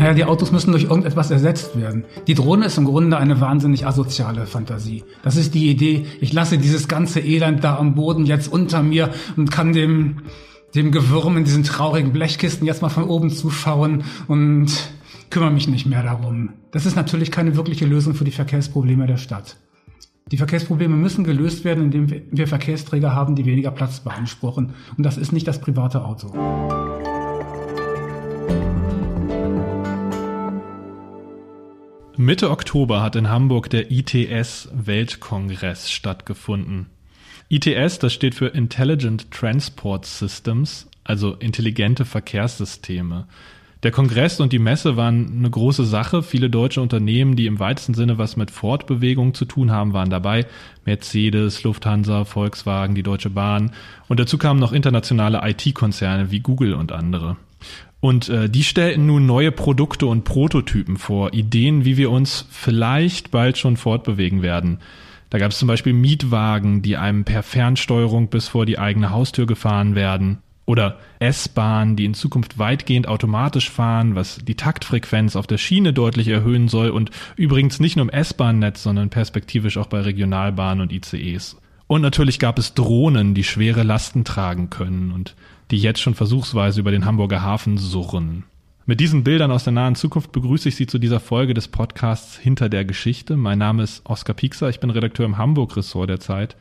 Naja, die Autos müssen durch irgendetwas ersetzt werden. Die Drohne ist im Grunde eine wahnsinnig asoziale Fantasie. Das ist die Idee, ich lasse dieses ganze Elend da am Boden jetzt unter mir und kann dem, dem Gewürm in diesen traurigen Blechkisten jetzt mal von oben zuschauen und kümmere mich nicht mehr darum. Das ist natürlich keine wirkliche Lösung für die Verkehrsprobleme der Stadt. Die Verkehrsprobleme müssen gelöst werden, indem wir Verkehrsträger haben, die weniger Platz beanspruchen. Und das ist nicht das private Auto. Mitte Oktober hat in Hamburg der ITS Weltkongress stattgefunden. ITS, das steht für Intelligent Transport Systems, also intelligente Verkehrssysteme. Der Kongress und die Messe waren eine große Sache. Viele deutsche Unternehmen, die im weitesten Sinne was mit Fortbewegung zu tun haben, waren dabei. Mercedes, Lufthansa, Volkswagen, die Deutsche Bahn. Und dazu kamen noch internationale IT-Konzerne wie Google und andere. Und äh, die stellten nun neue Produkte und Prototypen vor, Ideen, wie wir uns vielleicht bald schon fortbewegen werden. Da gab es zum Beispiel Mietwagen, die einem per Fernsteuerung bis vor die eigene Haustür gefahren werden. Oder S-Bahnen, die in Zukunft weitgehend automatisch fahren, was die Taktfrequenz auf der Schiene deutlich erhöhen soll und übrigens nicht nur im S-Bahn-Netz, sondern perspektivisch auch bei Regionalbahnen und ICEs. Und natürlich gab es Drohnen, die schwere Lasten tragen können und die jetzt schon versuchsweise über den Hamburger Hafen surren. Mit diesen Bildern aus der nahen Zukunft begrüße ich Sie zu dieser Folge des Podcasts Hinter der Geschichte. Mein Name ist Oskar Piekser, ich bin Redakteur im Hamburg-Ressort der Zeit.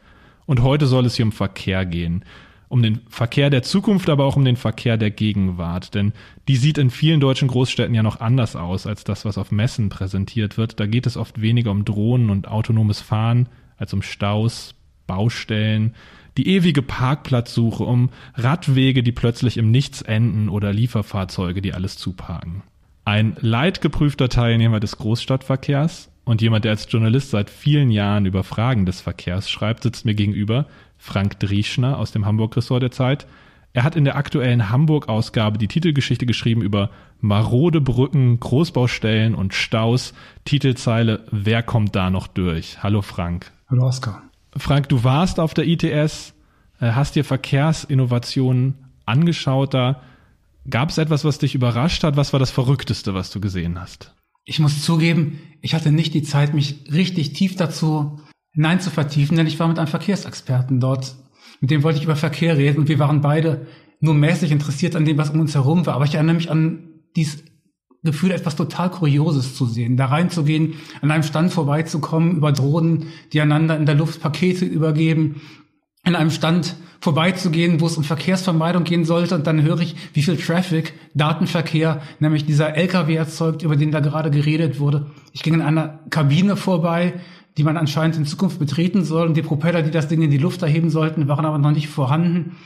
Und heute soll es hier um Verkehr gehen. Um den Verkehr der Zukunft, aber auch um den Verkehr der Gegenwart. Denn die sieht in vielen deutschen Großstädten ja noch anders aus als das, was auf Messen präsentiert wird. Da geht es oft weniger um Drohnen und autonomes Fahren als um Staus, Baustellen, die ewige Parkplatzsuche, um Radwege, die plötzlich im Nichts enden oder Lieferfahrzeuge, die alles zuparken. Ein leidgeprüfter Teilnehmer des Großstadtverkehrs und jemand, der als Journalist seit vielen Jahren über Fragen des Verkehrs schreibt, sitzt mir gegenüber, Frank Drieschner aus dem Hamburg-Ressort der Zeit. Er hat in der aktuellen Hamburg-Ausgabe die Titelgeschichte geschrieben über marode Brücken, Großbaustellen und Staus. Titelzeile Wer kommt da noch durch? Hallo Frank. Hallo Oskar. Frank, du warst auf der ITS, äh, hast dir Verkehrsinnovationen angeschaut da. Gab es etwas, was dich überrascht hat? Was war das Verrückteste, was du gesehen hast? Ich muss zugeben, ich hatte nicht die Zeit, mich richtig tief dazu hinein zu vertiefen, denn ich war mit einem Verkehrsexperten dort. Mit dem wollte ich über Verkehr reden und wir waren beide nur mäßig interessiert an dem, was um uns herum war. Aber ich erinnere mich an dies Gefühl, etwas total Kurioses zu sehen, da reinzugehen, an einem Stand vorbeizukommen, über Drohnen, die einander in der Luft Pakete übergeben, an einem Stand vorbeizugehen, wo es um Verkehrsvermeidung gehen sollte, und dann höre ich, wie viel Traffic, Datenverkehr, nämlich dieser LKW erzeugt, über den da gerade geredet wurde. Ich ging in einer Kabine vorbei, die man anscheinend in Zukunft betreten soll, und die Propeller, die das Ding in die Luft erheben sollten, waren aber noch nicht vorhanden.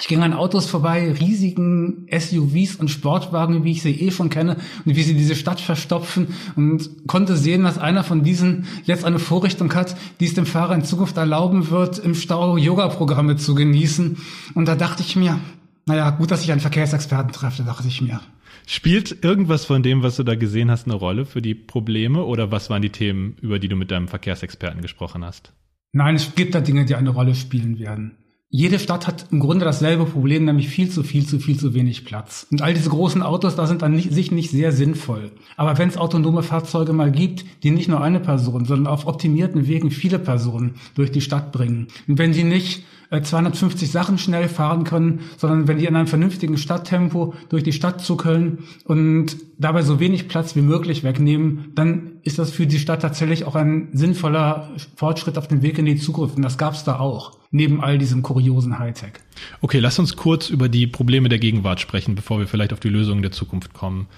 Ich ging an Autos vorbei, riesigen SUVs und Sportwagen, wie ich sie eh schon kenne, und wie sie diese Stadt verstopfen und konnte sehen, dass einer von diesen jetzt eine Vorrichtung hat, die es dem Fahrer in Zukunft erlauben wird, im Stau Yoga-Programme zu genießen. Und da dachte ich mir, naja, gut, dass ich einen Verkehrsexperten treffe, dachte ich mir. Spielt irgendwas von dem, was du da gesehen hast, eine Rolle für die Probleme oder was waren die Themen, über die du mit deinem Verkehrsexperten gesprochen hast? Nein, es gibt da Dinge, die eine Rolle spielen werden. Jede Stadt hat im Grunde dasselbe Problem, nämlich viel zu viel zu viel zu wenig Platz. Und all diese großen Autos, da sind an sich nicht sehr sinnvoll. Aber wenn es autonome Fahrzeuge mal gibt, die nicht nur eine Person, sondern auf optimierten Wegen viele Personen durch die Stadt bringen, und wenn sie nicht 250 äh, Sachen schnell fahren können, sondern wenn die in einem vernünftigen Stadttempo durch die Stadt zuckeln und dabei so wenig Platz wie möglich wegnehmen, dann ist das für die Stadt tatsächlich auch ein sinnvoller Fortschritt auf dem Weg in die Zukunft. Und das gab es da auch, neben all diesem kuriosen Hightech. Okay, lass uns kurz über die Probleme der Gegenwart sprechen, bevor wir vielleicht auf die Lösungen der Zukunft kommen.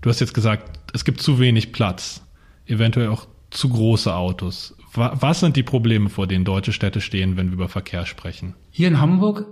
Du hast jetzt gesagt, es gibt zu wenig Platz, eventuell auch zu große Autos. Was sind die Probleme, vor denen deutsche Städte stehen, wenn wir über Verkehr sprechen? Hier in Hamburg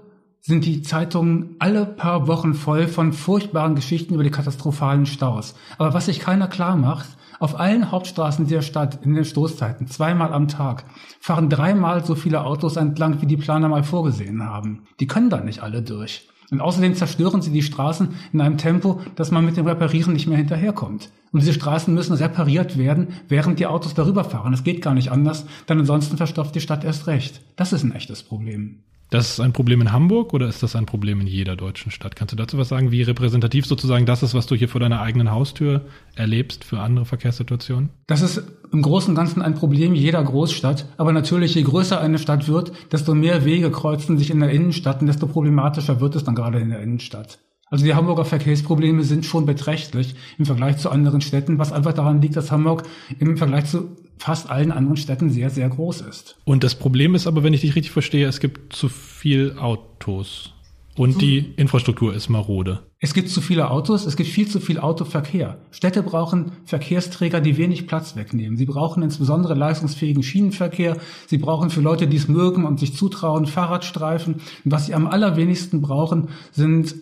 sind die Zeitungen alle paar Wochen voll von furchtbaren Geschichten über die katastrophalen Staus. Aber was sich keiner klar macht, auf allen Hauptstraßen der Stadt in den Stoßzeiten, zweimal am Tag, fahren dreimal so viele Autos entlang, wie die Planer mal vorgesehen haben. Die können da nicht alle durch. Und außerdem zerstören sie die Straßen in einem Tempo, dass man mit dem Reparieren nicht mehr hinterherkommt. Und diese Straßen müssen repariert werden, während die Autos darüber fahren. Es geht gar nicht anders, denn ansonsten verstopft die Stadt erst recht. Das ist ein echtes Problem. Das ist ein Problem in Hamburg oder ist das ein Problem in jeder deutschen Stadt? Kannst du dazu was sagen, wie repräsentativ sozusagen das ist, was du hier vor deiner eigenen Haustür erlebst für andere Verkehrssituationen? Das ist im Großen und Ganzen ein Problem jeder Großstadt. Aber natürlich, je größer eine Stadt wird, desto mehr Wege kreuzen sich in der Innenstadt und desto problematischer wird es dann gerade in der Innenstadt. Also die Hamburger Verkehrsprobleme sind schon beträchtlich im Vergleich zu anderen Städten, was einfach daran liegt, dass Hamburg im Vergleich zu fast allen anderen Städten sehr, sehr groß ist. Und das Problem ist aber, wenn ich dich richtig verstehe, es gibt zu viel Autos. Und die Infrastruktur ist marode. Es gibt zu viele Autos, es gibt viel zu viel Autoverkehr. Städte brauchen Verkehrsträger, die wenig Platz wegnehmen. Sie brauchen insbesondere leistungsfähigen Schienenverkehr. Sie brauchen für Leute, die es mögen und sich zutrauen, Fahrradstreifen. Und was sie am allerwenigsten brauchen, sind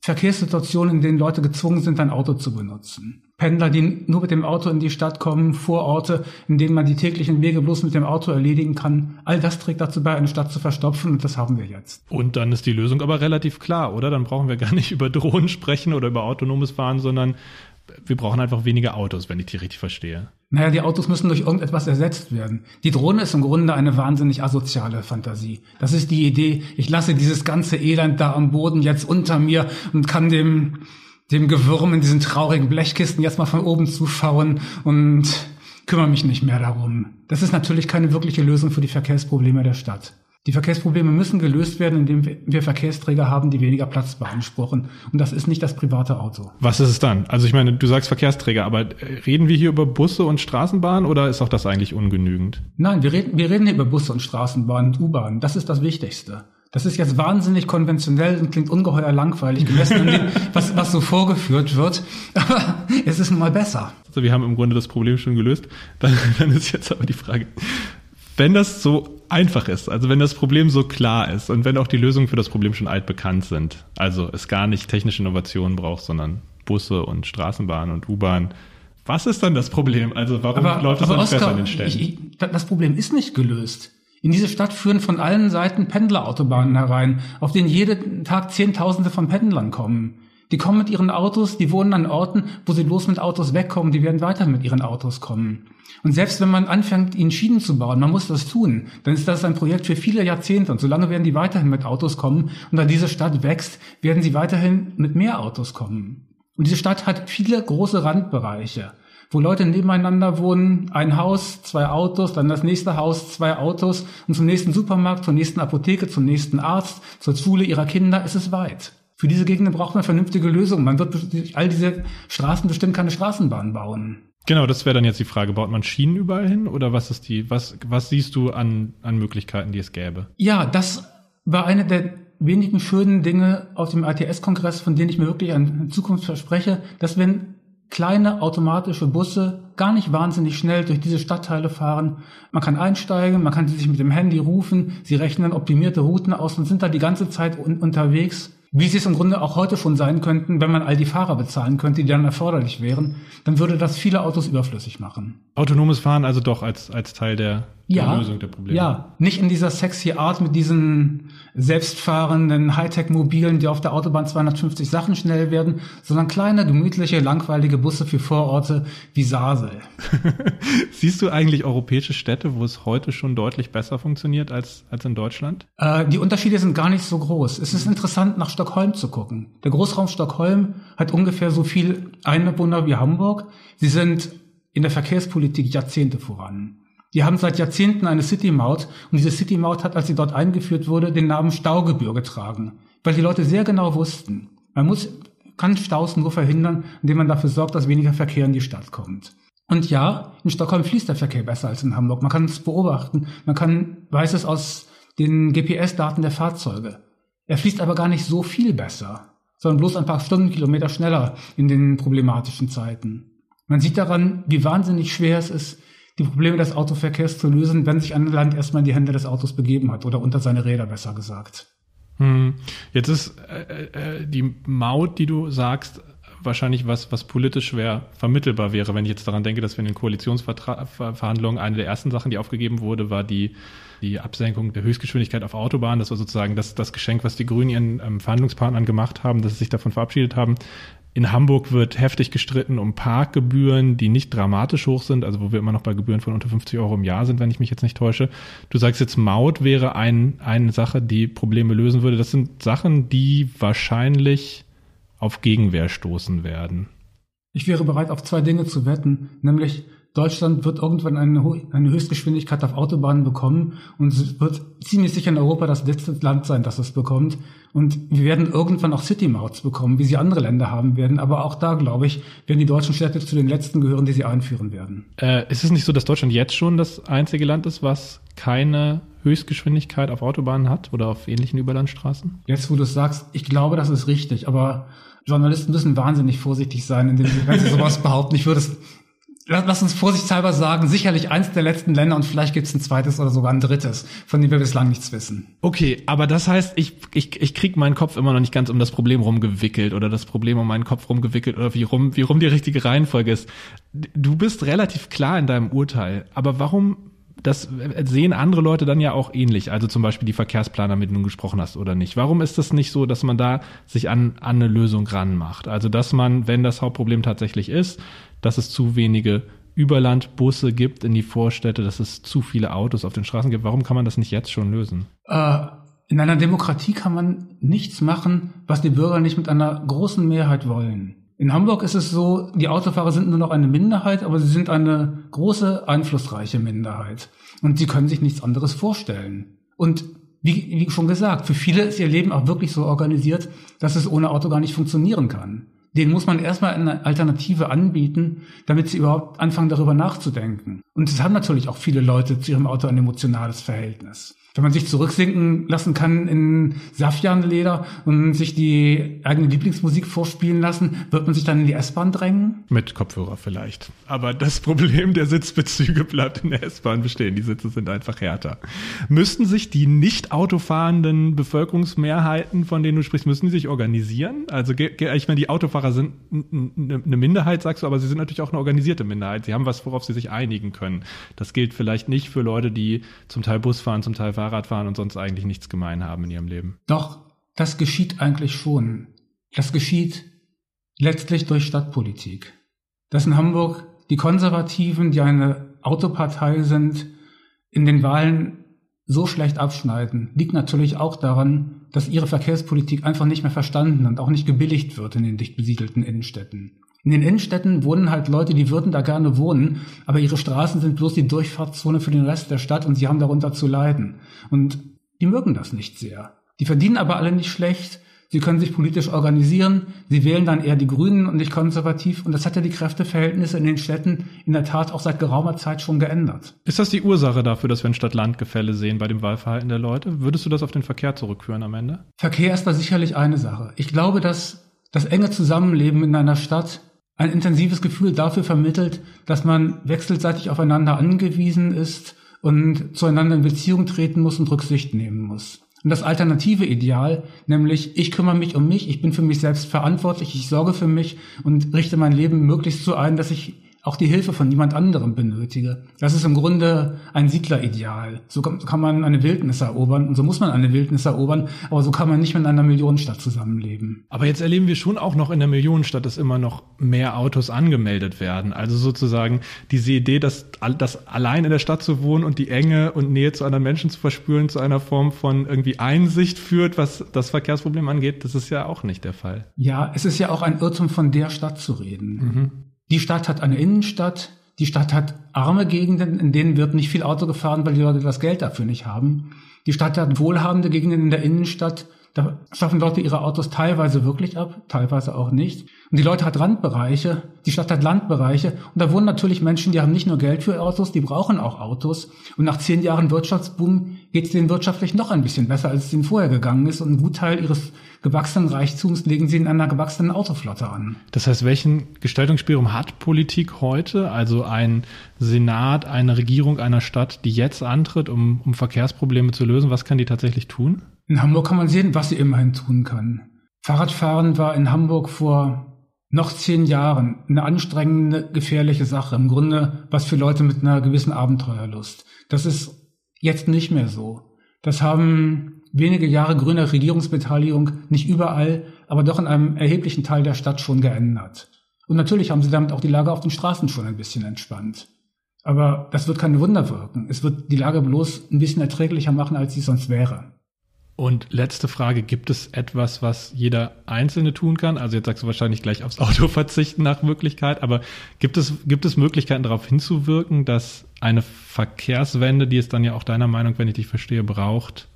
Verkehrssituationen, in denen Leute gezwungen sind, ein Auto zu benutzen. Pendler, die nur mit dem Auto in die Stadt kommen, Vororte, in denen man die täglichen Wege bloß mit dem Auto erledigen kann. All das trägt dazu bei, eine Stadt zu verstopfen und das haben wir jetzt. Und dann ist die Lösung aber relativ klar, oder? Dann brauchen wir gar nicht über Drohnen sprechen oder über autonomes Fahren, sondern wir brauchen einfach weniger Autos, wenn ich die richtig verstehe. Naja, die Autos müssen durch irgendetwas ersetzt werden. Die Drohne ist im Grunde eine wahnsinnig asoziale Fantasie. Das ist die Idee, ich lasse dieses ganze Elend da am Boden jetzt unter mir und kann dem, dem Gewürm in diesen traurigen Blechkisten jetzt mal von oben zuschauen und kümmere mich nicht mehr darum. Das ist natürlich keine wirkliche Lösung für die Verkehrsprobleme der Stadt. Die Verkehrsprobleme müssen gelöst werden, indem wir Verkehrsträger haben, die weniger Platz beanspruchen. Und das ist nicht das private Auto. Was ist es dann? Also ich meine, du sagst Verkehrsträger, aber reden wir hier über Busse und Straßenbahnen oder ist auch das eigentlich ungenügend? Nein, wir reden, wir reden hier über Busse und Straßenbahnen und U-Bahnen. Das ist das Wichtigste. Das ist jetzt wahnsinnig konventionell und klingt ungeheuer langweilig, gemessen an dem, was, was so vorgeführt wird. Aber es ist nun mal besser. Also wir haben im Grunde das Problem schon gelöst. Dann, dann ist jetzt aber die Frage, wenn das so einfach ist, also wenn das Problem so klar ist und wenn auch die Lösungen für das Problem schon altbekannt sind, also es gar nicht technische Innovationen braucht, sondern Busse und Straßenbahnen und U-Bahn, was ist dann das Problem? Also warum aber, läuft das dann besser in den Städten? Ich, ich, das Problem ist nicht gelöst. In diese Stadt führen von allen Seiten Pendlerautobahnen herein, auf denen jeden Tag Zehntausende von Pendlern kommen. Die kommen mit ihren Autos, die wohnen an Orten, wo sie bloß mit Autos wegkommen, die werden weiter mit ihren Autos kommen. Und selbst wenn man anfängt, ihnen Schienen zu bauen, man muss das tun, dann ist das ein Projekt für viele Jahrzehnte und solange werden die weiterhin mit Autos kommen und da diese Stadt wächst, werden sie weiterhin mit mehr Autos kommen. Und diese Stadt hat viele große Randbereiche, wo Leute nebeneinander wohnen, ein Haus, zwei Autos, dann das nächste Haus, zwei Autos und zum nächsten Supermarkt, zur nächsten Apotheke, zum nächsten Arzt, zur Schule ihrer Kinder ist es weit. Für diese Gegenden braucht man vernünftige Lösungen. Man wird durch all diese Straßen bestimmt keine Straßenbahn bauen. Genau, das wäre dann jetzt die Frage. Baut man Schienen überall hin oder was ist die, was, was siehst du an, an Möglichkeiten, die es gäbe? Ja, das war eine der wenigen schönen Dinge auf dem ATS-Kongress, von denen ich mir wirklich in Zukunft verspreche, dass wenn kleine automatische Busse gar nicht wahnsinnig schnell durch diese Stadtteile fahren. Man kann einsteigen, man kann sich mit dem Handy rufen, sie rechnen optimierte Routen aus und sind da die ganze Zeit un unterwegs wie sie es im Grunde auch heute schon sein könnten, wenn man all die Fahrer bezahlen könnte, die dann erforderlich wären, dann würde das viele Autos überflüssig machen. Autonomes Fahren also doch als, als Teil der, ja, der Lösung der Probleme. Ja, nicht in dieser sexy Art mit diesen selbstfahrenden Hightech-Mobilen, die auf der Autobahn 250 Sachen schnell werden, sondern kleine, gemütliche, langweilige Busse für Vororte wie Sasel. Siehst du eigentlich europäische Städte, wo es heute schon deutlich besser funktioniert als, als in Deutschland? Äh, die Unterschiede sind gar nicht so groß. Es ist interessant, nach Stockholm zu gucken. Der Großraum Stockholm hat ungefähr so viel Einwohner wie Hamburg. Sie sind in der Verkehrspolitik Jahrzehnte voran. Die haben seit Jahrzehnten eine City-Maut und diese City-Maut hat, als sie dort eingeführt wurde, den Namen Staugebühr getragen, weil die Leute sehr genau wussten, man muss, kann Staus nur verhindern, indem man dafür sorgt, dass weniger Verkehr in die Stadt kommt. Und ja, in Stockholm fließt der Verkehr besser als in Hamburg. Man kann es beobachten. Man kann, weiß es aus den GPS-Daten der Fahrzeuge. Er fließt aber gar nicht so viel besser, sondern bloß ein paar Stundenkilometer schneller in den problematischen Zeiten. Man sieht daran, wie wahnsinnig schwer es ist, die Probleme des Autoverkehrs zu lösen, wenn sich ein Land erstmal in die Hände des Autos begeben hat oder unter seine Räder besser gesagt. Hm. Jetzt ist äh, äh, die Maut, die du sagst, wahrscheinlich was, was politisch schwer vermittelbar wäre. Wenn ich jetzt daran denke, dass wir in den Koalitionsverhandlungen eine der ersten Sachen, die aufgegeben wurde, war die, die Absenkung der Höchstgeschwindigkeit auf Autobahnen. Das war sozusagen das, das Geschenk, was die Grünen ihren ähm, Verhandlungspartnern gemacht haben, dass sie sich davon verabschiedet haben. In Hamburg wird heftig gestritten um Parkgebühren, die nicht dramatisch hoch sind, also wo wir immer noch bei Gebühren von unter 50 Euro im Jahr sind, wenn ich mich jetzt nicht täusche. Du sagst jetzt, Maut wäre ein, eine Sache, die Probleme lösen würde. Das sind Sachen, die wahrscheinlich auf Gegenwehr stoßen werden. Ich wäre bereit, auf zwei Dinge zu wetten, nämlich Deutschland wird irgendwann eine, eine Höchstgeschwindigkeit auf Autobahnen bekommen und es wird ziemlich sicher in Europa das letzte Land sein, das es bekommt. Und wir werden irgendwann auch City-Mautes bekommen, wie sie andere Länder haben werden. Aber auch da, glaube ich, werden die deutschen Städte zu den letzten gehören, die sie einführen werden. Äh, ist es nicht so, dass Deutschland jetzt schon das einzige Land ist, was keine Höchstgeschwindigkeit auf Autobahnen hat oder auf ähnlichen Überlandstraßen? Jetzt, wo du es sagst, ich glaube, das ist richtig. Aber Journalisten müssen wahnsinnig vorsichtig sein, indem sie, wenn sie sowas behaupten. Ich würde es lass uns vorsichtshalber sagen, sicherlich eins der letzten Länder und vielleicht gibt es ein zweites oder sogar ein drittes, von dem wir bislang nichts wissen. Okay, aber das heißt, ich, ich, ich krieg meinen Kopf immer noch nicht ganz um das Problem rumgewickelt oder das Problem um meinen Kopf rumgewickelt oder wie rum, wie rum die richtige Reihenfolge ist. Du bist relativ klar in deinem Urteil, aber warum das sehen andere Leute dann ja auch ähnlich, also zum Beispiel die Verkehrsplaner, mit denen du gesprochen hast oder nicht. Warum ist das nicht so, dass man da sich an, an eine Lösung ranmacht? Also dass man, wenn das Hauptproblem tatsächlich ist, dass es zu wenige Überlandbusse gibt in die Vorstädte, dass es zu viele Autos auf den Straßen gibt. Warum kann man das nicht jetzt schon lösen? Äh, in einer Demokratie kann man nichts machen, was die Bürger nicht mit einer großen Mehrheit wollen. In Hamburg ist es so, die Autofahrer sind nur noch eine Minderheit, aber sie sind eine große, einflussreiche Minderheit. Und sie können sich nichts anderes vorstellen. Und wie, wie schon gesagt, für viele ist ihr Leben auch wirklich so organisiert, dass es ohne Auto gar nicht funktionieren kann denen muss man erstmal eine Alternative anbieten, damit sie überhaupt anfangen, darüber nachzudenken. Und es haben natürlich auch viele Leute zu ihrem Auto ein emotionales Verhältnis wenn man sich zurücksinken lassen kann in Safianleder und sich die eigene Lieblingsmusik vorspielen lassen, wird man sich dann in die S-Bahn drängen? Mit Kopfhörer vielleicht. Aber das Problem der Sitzbezüge bleibt in der S-Bahn bestehen. Die Sitze sind einfach härter. Müssten sich die nicht autofahrenden Bevölkerungsmehrheiten, von denen du sprichst, müssen die sich organisieren? Also ich meine, die Autofahrer sind eine Minderheit, sagst du, aber sie sind natürlich auch eine organisierte Minderheit. Sie haben was, worauf sie sich einigen können. Das gilt vielleicht nicht für Leute, die zum Teil Bus fahren, zum Teil Fahrrad Fahrrad fahren und sonst eigentlich nichts gemein haben in ihrem Leben. Doch, das geschieht eigentlich schon. Das geschieht letztlich durch Stadtpolitik. Dass in Hamburg die Konservativen, die eine Autopartei sind, in den Wahlen so schlecht abschneiden, liegt natürlich auch daran, dass ihre Verkehrspolitik einfach nicht mehr verstanden und auch nicht gebilligt wird in den dicht besiedelten Innenstädten. In den Innenstädten wohnen halt Leute, die würden da gerne wohnen, aber ihre Straßen sind bloß die Durchfahrtszone für den Rest der Stadt und sie haben darunter zu leiden. Und die mögen das nicht sehr. Die verdienen aber alle nicht schlecht. Sie können sich politisch organisieren. Sie wählen dann eher die Grünen und nicht konservativ. Und das hat ja die Kräfteverhältnisse in den Städten in der Tat auch seit geraumer Zeit schon geändert. Ist das die Ursache dafür, dass wir in Stadt-Land-Gefälle sehen bei dem Wahlverhalten der Leute? Würdest du das auf den Verkehr zurückführen am Ende? Verkehr ist da sicherlich eine Sache. Ich glaube, dass das enge Zusammenleben in einer Stadt ein intensives Gefühl dafür vermittelt, dass man wechselseitig aufeinander angewiesen ist und zueinander in Beziehung treten muss und Rücksicht nehmen muss. Und das alternative Ideal, nämlich ich kümmere mich um mich, ich bin für mich selbst verantwortlich, ich sorge für mich und richte mein Leben möglichst so ein, dass ich auch die Hilfe von niemand anderem benötige. Das ist im Grunde ein Siedlerideal. So kann man eine Wildnis erobern und so muss man eine Wildnis erobern, aber so kann man nicht mit einer Millionenstadt zusammenleben. Aber jetzt erleben wir schon auch noch in der Millionenstadt, dass immer noch mehr Autos angemeldet werden. Also sozusagen diese Idee, dass, dass allein in der Stadt zu wohnen und die Enge und Nähe zu anderen Menschen zu verspüren, zu einer Form von irgendwie Einsicht führt, was das Verkehrsproblem angeht, das ist ja auch nicht der Fall. Ja, es ist ja auch ein Irrtum, von der Stadt zu reden. Mhm. Die Stadt hat eine Innenstadt, die Stadt hat arme Gegenden, in denen wird nicht viel Auto gefahren, weil die Leute das Geld dafür nicht haben. Die Stadt hat wohlhabende Gegenden in der Innenstadt, da schaffen Leute ihre Autos teilweise wirklich ab, teilweise auch nicht. Und die Leute hat Randbereiche, die Stadt hat Landbereiche. Und da wohnen natürlich Menschen, die haben nicht nur Geld für Autos, die brauchen auch Autos. Und nach zehn Jahren Wirtschaftsboom geht es denen wirtschaftlich noch ein bisschen besser, als es ihnen vorher gegangen ist. Und einen Gutteil ihres gewachsenen Reichtums legen sie in einer gewachsenen Autoflotte an. Das heißt, welchen Gestaltungsspielraum hat Politik heute? Also ein Senat, eine Regierung einer Stadt, die jetzt antritt, um, um Verkehrsprobleme zu lösen. Was kann die tatsächlich tun? In Hamburg kann man sehen, was sie immerhin tun kann. Fahrradfahren war in Hamburg vor noch zehn Jahren eine anstrengende, gefährliche Sache. Im Grunde was für Leute mit einer gewissen Abenteuerlust. Das ist jetzt nicht mehr so. Das haben wenige Jahre grüner Regierungsbeteiligung nicht überall, aber doch in einem erheblichen Teil der Stadt schon geändert. Und natürlich haben sie damit auch die Lage auf den Straßen schon ein bisschen entspannt. Aber das wird keine Wunder wirken. Es wird die Lage bloß ein bisschen erträglicher machen, als sie sonst wäre. Und letzte Frage, gibt es etwas, was jeder Einzelne tun kann? Also jetzt sagst du wahrscheinlich gleich aufs Auto verzichten nach Möglichkeit, aber gibt es, gibt es Möglichkeiten darauf hinzuwirken, dass eine Verkehrswende, die es dann ja auch deiner Meinung, wenn ich dich verstehe, braucht,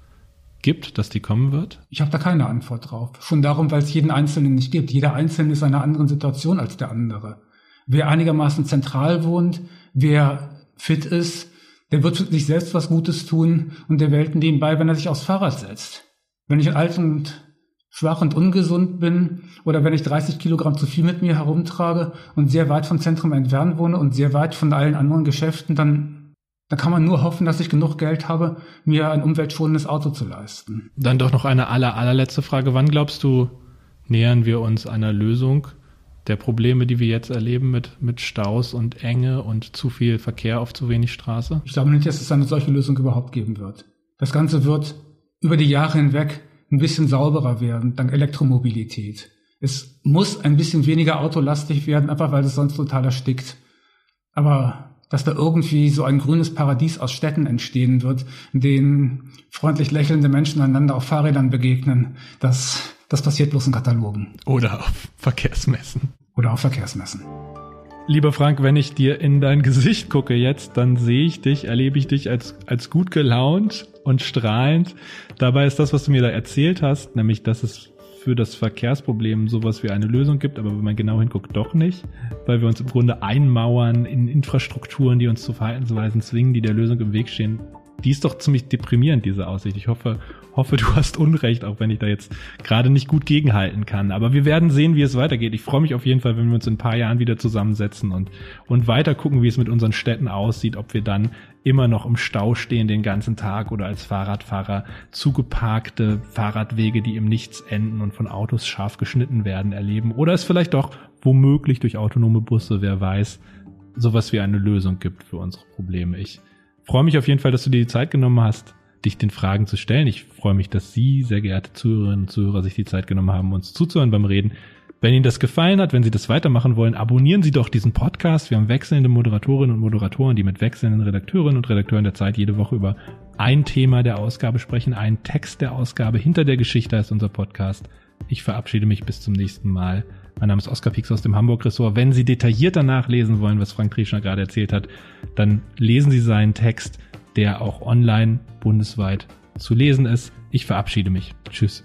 gibt, dass die kommen wird? Ich habe da keine Antwort drauf. Schon darum, weil es jeden Einzelnen nicht gibt. Jeder Einzelne ist in einer anderen Situation als der andere. Wer einigermaßen zentral wohnt, wer fit ist, der wird sich selbst was Gutes tun und der Welt nebenbei, wenn er sich aufs Fahrrad setzt. Wenn ich alt und schwach und ungesund bin oder wenn ich 30 Kilogramm zu viel mit mir herumtrage und sehr weit vom Zentrum entfernt wohne und sehr weit von allen anderen Geschäften, dann, dann kann man nur hoffen, dass ich genug Geld habe, mir ein umweltschonendes Auto zu leisten. Dann doch noch eine aller, allerletzte Frage. Wann glaubst du, nähern wir uns einer Lösung der Probleme, die wir jetzt erleben mit, mit Staus und Enge und zu viel Verkehr auf zu wenig Straße? Ich glaube nicht, dass es eine solche Lösung überhaupt geben wird. Das Ganze wird über die Jahre hinweg ein bisschen sauberer werden, dank Elektromobilität. Es muss ein bisschen weniger autolastig werden, einfach weil es sonst total erstickt. Aber dass da irgendwie so ein grünes Paradies aus Städten entstehen wird, in denen freundlich lächelnde Menschen einander auf Fahrrädern begegnen, das, das passiert bloß in Katalogen. Oder auf Verkehrsmessen. Oder auf Verkehrsmessen. Lieber Frank, wenn ich dir in dein Gesicht gucke jetzt, dann sehe ich dich, erlebe ich dich als, als gut gelaunt und strahlend. Dabei ist das, was du mir da erzählt hast, nämlich, dass es für das Verkehrsproblem sowas wie eine Lösung gibt, aber wenn man genau hinguckt, doch nicht, weil wir uns im Grunde einmauern in Infrastrukturen, die uns zu Verhaltensweisen zwingen, die der Lösung im Weg stehen. Die ist doch ziemlich deprimierend, diese Aussicht. Ich hoffe, hoffe, du hast Unrecht, auch wenn ich da jetzt gerade nicht gut gegenhalten kann. Aber wir werden sehen, wie es weitergeht. Ich freue mich auf jeden Fall, wenn wir uns in ein paar Jahren wieder zusammensetzen und, und weiter gucken, wie es mit unseren Städten aussieht, ob wir dann immer noch im Stau stehen den ganzen Tag oder als Fahrradfahrer zugeparkte Fahrradwege, die im Nichts enden und von Autos scharf geschnitten werden, erleben. Oder es vielleicht doch womöglich durch autonome Busse, wer weiß, sowas wie eine Lösung gibt für unsere Probleme. Ich freue mich auf jeden Fall, dass du dir die Zeit genommen hast, dich den Fragen zu stellen. Ich freue mich, dass Sie, sehr geehrte Zuhörerinnen und Zuhörer, sich die Zeit genommen haben, uns zuzuhören beim Reden. Wenn Ihnen das gefallen hat, wenn Sie das weitermachen wollen, abonnieren Sie doch diesen Podcast. Wir haben wechselnde Moderatorinnen und Moderatoren, die mit wechselnden Redakteurinnen und Redakteuren der Zeit jede Woche über ein Thema der Ausgabe sprechen, einen Text der Ausgabe. Hinter der Geschichte ist unser Podcast. Ich verabschiede mich bis zum nächsten Mal. Mein Name ist Oskar Pix aus dem Hamburg-Ressort. Wenn Sie detaillierter nachlesen wollen, was Frank Trieschner gerade erzählt hat, dann lesen Sie seinen Text der auch online bundesweit zu lesen ist. Ich verabschiede mich. Tschüss.